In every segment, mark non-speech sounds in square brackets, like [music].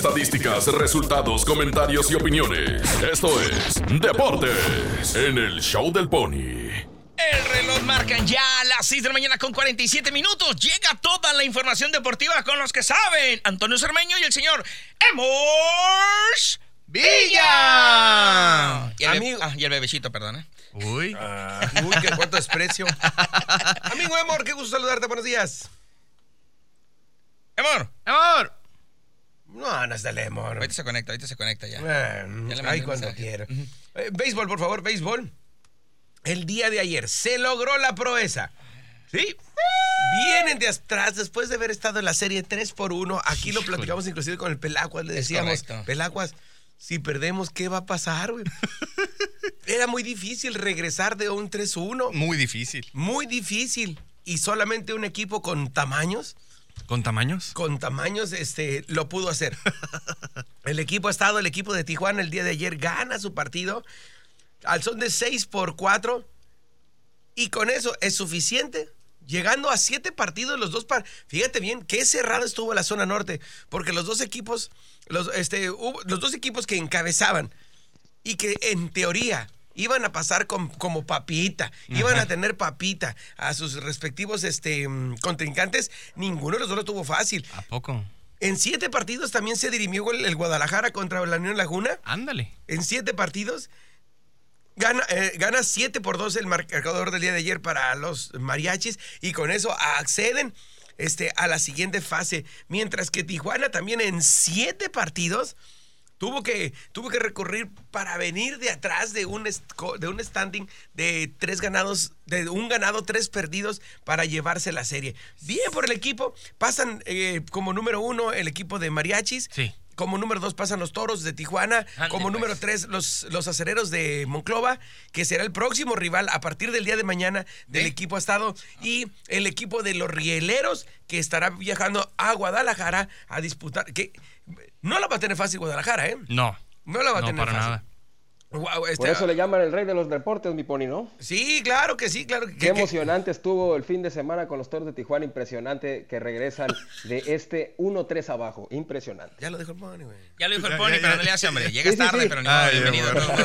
estadísticas, resultados, comentarios y opiniones. Esto es Deportes en el Show del Pony. El reloj marcan ya las 6 de la mañana con 47 minutos. Llega toda la información deportiva con los que saben. Antonio Cermeño y el señor Emors Villa. Y el, Amigo- ah, y el bebecito, perdón. ¿eh? Uy. Ah, uy, qué cuánto desprecio. [laughs] Amigo Emor, qué gusto saludarte. Buenos días. Emor. Amor. No, no es del Emor. Ahorita se conecta, ahorita se conecta ya. Un cuando quiera. Eh, béisbol, por favor, béisbol. El día de ayer se logró la proeza. ¿Sí? Vienen de atrás después de haber estado en la serie 3 por 1. Aquí lo platicamos inclusive con el Pelacuas. Le decíamos. Pelacuas, si perdemos, ¿qué va a pasar, güey? [laughs] Era muy difícil regresar de un 3-1. Muy difícil. Muy difícil. Y solamente un equipo con tamaños ¿Con tamaños? con tamaños este, lo pudo hacer. [laughs] El equipo ha estado, el equipo de Tijuana el día de ayer gana su partido al son de 6 por 4 y con eso es suficiente. Llegando a siete partidos, los dos par Fíjate bien, qué cerrada estuvo la zona norte, porque los dos equipos, los, este, hubo- los dos equipos que encabezaban y que en teoría iban a pasar con- como papita, iban a tener papita a sus respectivos este, mm, contrincantes, ninguno de los dos lo tuvo fácil. ¿A poco? En siete partidos también se dirimió el, el Guadalajara contra la Unión Laguna. Ándale. En siete partidos. Gana, eh, gana 7 por 2 el marcador del día de ayer para los mariachis y con eso acceden este, a la siguiente fase. Mientras que Tijuana también en siete partidos tuvo que, tuvo que recurrir para venir de atrás de un, de un standing de tres ganados, de un ganado, tres perdidos para llevarse la serie. Bien por el equipo. Pasan eh, como número uno el equipo de mariachis. Sí. Como número dos pasan los toros de Tijuana. Ande, como pues. número tres los, los acereros de Monclova, que será el próximo rival a partir del día de mañana del ¿De? equipo Estado. Y el equipo de los rieleros, que estará viajando a Guadalajara a disputar. que No la va a tener fácil Guadalajara, ¿eh? No. No la va a no, tener para fácil. nada. Este- Por eso le llaman el rey de los deportes, mi pony, ¿no? Sí, claro que sí, claro que, Qué emocionante estuvo el fin de semana con los toros de Tijuana, impresionante que regresan de [laughs] este 1-3 abajo, impresionante. Ya lo dijo el Pony, güey. Ya lo dijo el Ya, Pony, ya, pero no le hace hombre. Llegas Sí, sí, tarde, sí. pero ni modo, bienvenido. amor. [laughs]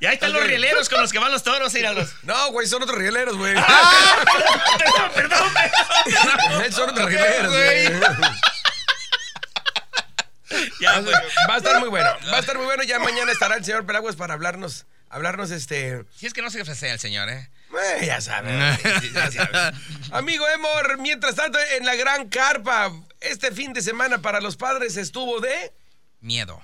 ya están los rieleros con los que van los toros, íralos. No, güey, son otros rieleros, güey. [laughs] perdón, perdón, perdón. son otros rieleros, güey. Güey. Va a estar muy bueno. Va a estar muy bueno. Ya [laughs] mañana estará el señor Pelaguas para hablarnos, hablarnos este. Si es que no se ofrece el señor, ¿eh? Eh, ya sabe. ya sabe. Amigo Emor, mientras tanto, en la gran carpa, este fin de semana para los padres estuvo de. Miedo.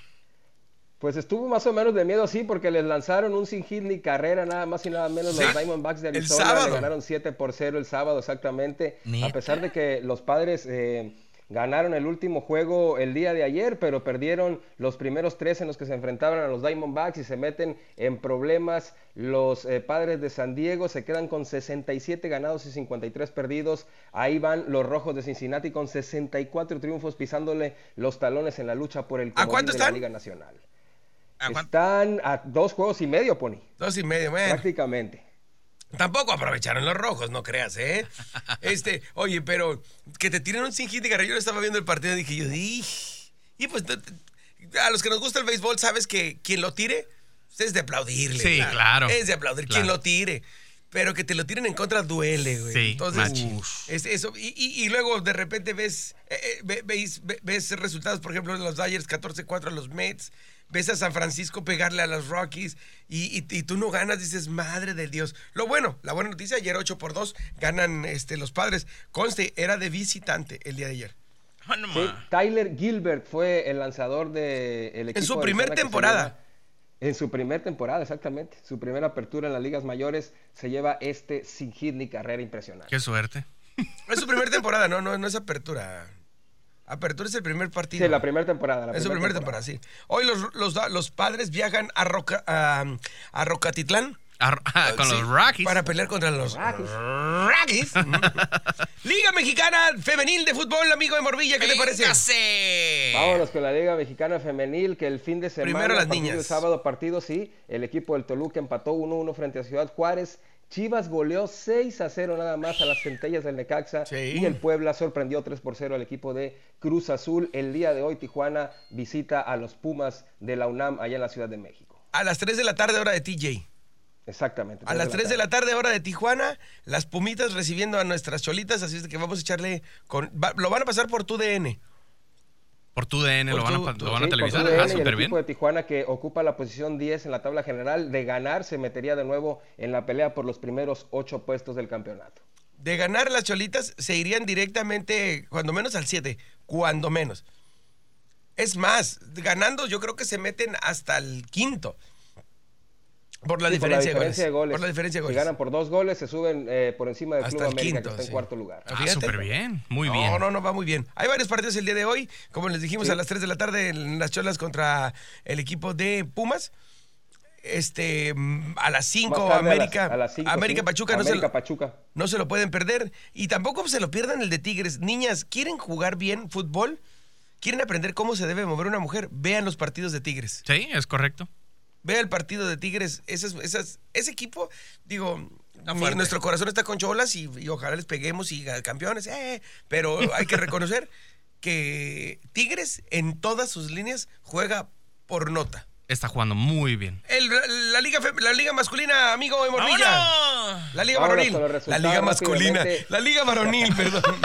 Pues estuvo más o menos de miedo, sí, porque les lanzaron un sin hit ni carrera, nada más y nada menos Sí. los Diamondbacks de El Arizona. sábado. Le ganaron 7 por 0 el sábado, exactamente. ¿Neta? A pesar de que los padres eh, ganaron el último juego el día de ayer, pero perdieron los primeros tres en los que se enfrentaban a los Diamondbacks y se meten en problemas. Los eh, padres de San Diego se quedan con 67 ganados y 53 perdidos. Ahí van los rojos de Cincinnati con 64 triunfos, pisándole los talones en la lucha por el ¿A cuánto comodín de la? Liga Nacional. ¿A? Están a dos juegos y medio, Pony. Dos y medio. Prácticamente. Tampoco aprovecharon los rojos, no creas, ¿eh? Este, oye, pero que te tiren un sin hit de carrera. Yo estaba viendo el partido y dije yo, y pues a los que nos gusta el béisbol, sabes que quien lo tire pues, es de aplaudirle. Sí, claro. Es de aplaudir quien lo tire. Pero que te lo tiren en contra duele, güey. Sí, Entonces, es eso. Y, y- y luego de repente ves, eh, eh, ve- veis- ve- ves resultados, por ejemplo, de los Dodgers 14-4 a los Mets. Ves a San Francisco pegarle a los Rockies y, y- y tú no ganas, dices, madre de Dios. Lo bueno, la buena noticia, ayer 8 por 2 ganan este, los padres. Conste, era de visitante el día de ayer. Ah, Sí. Tyler Gilbert fue el lanzador del equipo. su de primer temporada. En su primer temporada, exactamente. Su primera apertura en las ligas mayores se lleva este sin hit ni carrera impresionante. Qué suerte. Es su primera temporada, no, no, no es apertura. Apertura es el primer partido. Sí, la primera temporada. la Es su primera primera temporada, sí. Hoy los, los, los padres viajan a, Roca- a, a Rocatitlán. [laughs] Ar- ah, con Sí, los Rockies. Para pelear contra los Rockies. Rockies. [laughs] Liga Mexicana Femenil de Fútbol, amigo de Morvilla, ¿qué te parece? Vámonos con la Liga Mexicana Femenil, que el fin de semana, Primero las niñas. del sábado partido, sí, el equipo del Toluca empató 1-1 frente a Ciudad Juárez, Chivas goleó 6 a 0 nada más a las centellas del Necaxa Sí. y el Puebla sorprendió 3 por 0 al equipo de Cruz Azul. El día de hoy Tijuana visita a los Pumas de la UNAM allá en la Ciudad de México. A las 3 de la tarde, hora de TJ. Exactamente. A las 3 de la tarde, hora de Tijuana, las Pumitas recibiendo a nuestras cholitas, así es que vamos a echarle con... va- lo van a pasar por tu DN. Por tu DN Por lo van a, tu- pa- tu- lo van Sí, por televisar. TUDN Ah, y el súper bien. equipo de Tijuana que ocupa la posición 10 en la tabla general, de ganar se metería de nuevo en la pelea por los primeros 8 puestos del campeonato. De ganar las cholitas, se irían directamente, cuando menos al 7, cuando menos. Es más, ganando yo creo que se meten hasta el quinto. Por la, Sí, diferencia, de goles. goles. Por la diferencia de Si goles. ganan por dos goles, se suben eh, por encima del Hasta Club el América, quinto, que está sí. en cuarto lugar. Ah, súper bien. Muy no, bien. No, no, va muy bien. Hay varios partidos el día de hoy. Como les dijimos, Sí. a las 3 de la tarde en las cholas contra el equipo de Pumas. Este, mm, a las 5, Más tarde, a las- América, a las cinco, América sí. Pachuca, no se, lo, Pachuca. no se lo pueden perder. Y tampoco se lo pierdan el de Tigres. Niñas, ¿quieren jugar bien fútbol? ¿Quieren aprender cómo se debe mover una mujer? Vean los partidos de Tigres. Sí, es correcto. Vea el partido de Tigres. Esas, esas, ese equipo, digo, nuestro corazón está con cholas y, y ojalá les peguemos y campeones. eh, pero hay que reconocer [laughs] que Tigres en todas sus líneas juega por nota. Está jugando muy bien. El- la, liga, fem- la liga masculina, amigo de Morvilla. La liga varonil. La liga masculina. La liga varonil, perdón. [laughs]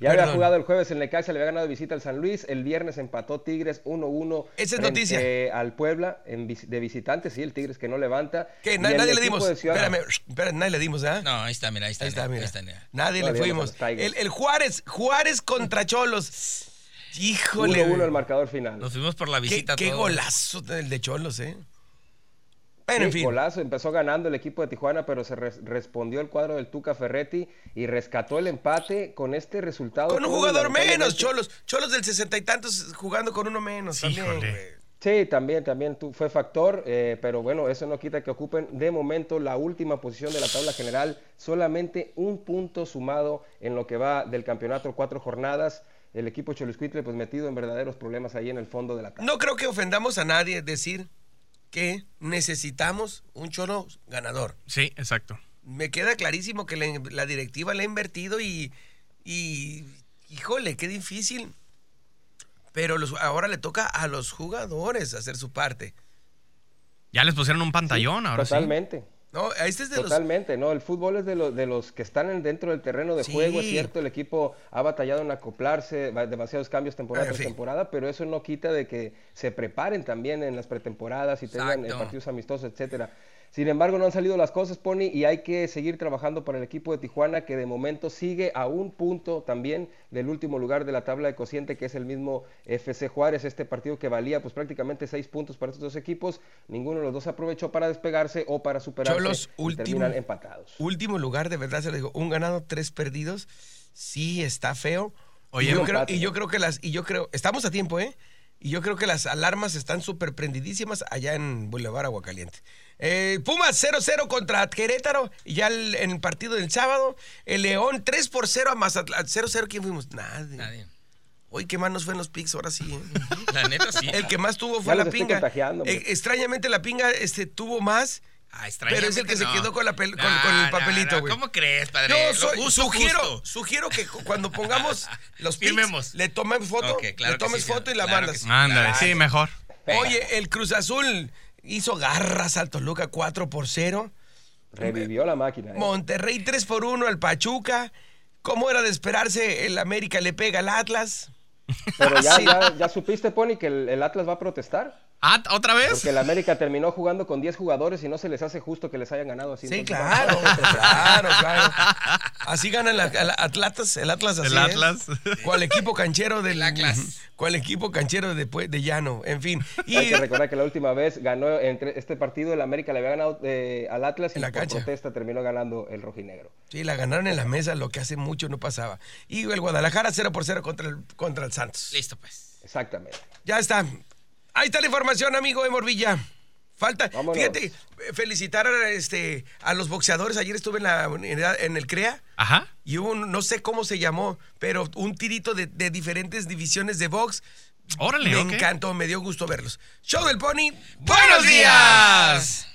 Ya había Perdón. jugado el jueves en Necaxa, le había ganado de visita al San Luis. El viernes empató Tigres 1-1. Esa es noticia. Al Puebla en de visitantes, sí, el Tigres que no levanta. Que na- nadie le dimos. de Ciudad- Espérame, espérame, nadie le dimos, ¿ah? No, ahí está, mira, ahí está. Ahí está, mira. mira. Nadie le fuimos. El, el Juárez, Juárez contra Cholos. Híjole. 1-1 güey. el marcador final. Nos fuimos por la Qué, visita qué todos. golazo el de Cholos, ¿eh? Bueno, en fin. golazo, empezó ganando el equipo de Tijuana, pero se res- respondió el cuadro del Tuca Ferretti y rescató el empate con este resultado. Con un jugador menos, Cholos. Cholos del sesenta y tantos jugando con uno menos. también, Híjole. Sí, también, también tu- fue factor, eh, pero bueno, eso no quita que ocupen de momento la última posición de la tabla general, solamente un punto sumado en lo que va del campeonato, cuatro jornadas. El equipo Choliscuitle pues metido en verdaderos problemas ahí en el fondo de la tabla. No creo que ofendamos a nadie decir que necesitamos un Cholo ganador. Sí, exacto. Me queda clarísimo que la, la directiva le ha invertido y, y híjole, qué difícil. Pero los- ahora le toca a los jugadores hacer su parte. Ya les pusieron un pantallón ahora sí. Totalmente. No, este es de los Totalmente, no, el fútbol es de, los de los que están en- dentro del terreno de Sí. juego, es cierto, el equipo ha batallado en acoplarse, demasiados cambios temporada tras temporada, pero eso no quita de que se preparen también en las pretemporadas y tengan Exacto. partidos amistosos, etcétera. Sin embargo, no han salido las cosas, Pony, y hay que seguir trabajando para el equipo de Tijuana, que de momento sigue a un punto también del último lugar de la tabla de cociente, que es el mismo FC Juárez, este partido que valía pues prácticamente seis puntos para estos dos equipos, ninguno de los dos aprovechó para despegarse o para superarse Cholos, y último, terminan empatados. último lugar, de verdad se lo digo, un ganado, tres perdidos. Sí, está feo. Oye, y yo, creo, y yo creo que las, y yo creo, estamos a tiempo, ¿eh? Y yo creo que las alarmas están súper prendidísimas allá en Boulevard Aguacaliente. Eh, Pumas 0-0 contra Querétaro. Y ya el- en el partido del sábado, el León 3 por 0 a Mazatlán. 0-0, ¿quién fuimos? Nadie. Nadie. Hoy, ¿qué más nos fue en los picks? Ahora sí, ¿eh? [laughs] La neta sí. El que más tuvo Ya fue la pinga. Eh, extrañamente la pinga este, tuvo más. Ah, Pero es el que se no. quedó con la pel- con- No, con el papelito, güey. ¿Cómo crees, padre? Yo Lo soy- justo, sugiero, justo. sugiero que cu- cuando pongamos [laughs] los picks, Firmemos. le tomemos foto, claro le tomes sí, foto y la Claro mandas. sí. Ándale, Claro. sí, mejor. Oye, el Cruz Azul hizo garras al Toluca 4 por 0. Revivió la máquina. ¿eh? Monterrey 3 por 1 al Pachuca. ¿Cómo era de esperarse? El América le pega al Atlas. Pero ya, [laughs] Sí. ya, ya supiste, Pony, que el, el Atlas va a protestar. Ah, ¿otra vez? Porque el América terminó jugando con 10 jugadores y no se les hace justo que les hayan ganado así. Sí, Entonces, claro, [laughs] claro, claro. Así gana el, el Atlas, el Atlas así El es. Atlas. ¿Cuál equipo canchero del El Atlas. ¿Cuál equipo canchero de, de llano? En fin. Y Hay que recordar que la última vez ganó entre este partido el América le había ganado eh, al Atlas y En la por cancha. protesta terminó ganando el rojinegro. sí, la ganaron en la mesa, lo que hace mucho no pasaba. Y el Guadalajara 0 por 0 contra el, contra el Santos. Listo, pues. Exactamente. Ya está. Ahí está la información, amigo de Morvilla. Falta, Vámonos. fíjate, felicitar a, este, a los boxeadores. Ayer estuve en, la, en el CREA Ajá. y hubo, un- no sé cómo se llamó, pero un tirito de, de diferentes divisiones de box. Órale, Me encantó, me dio gusto verlos. Show del Pony. ¡Buenos días!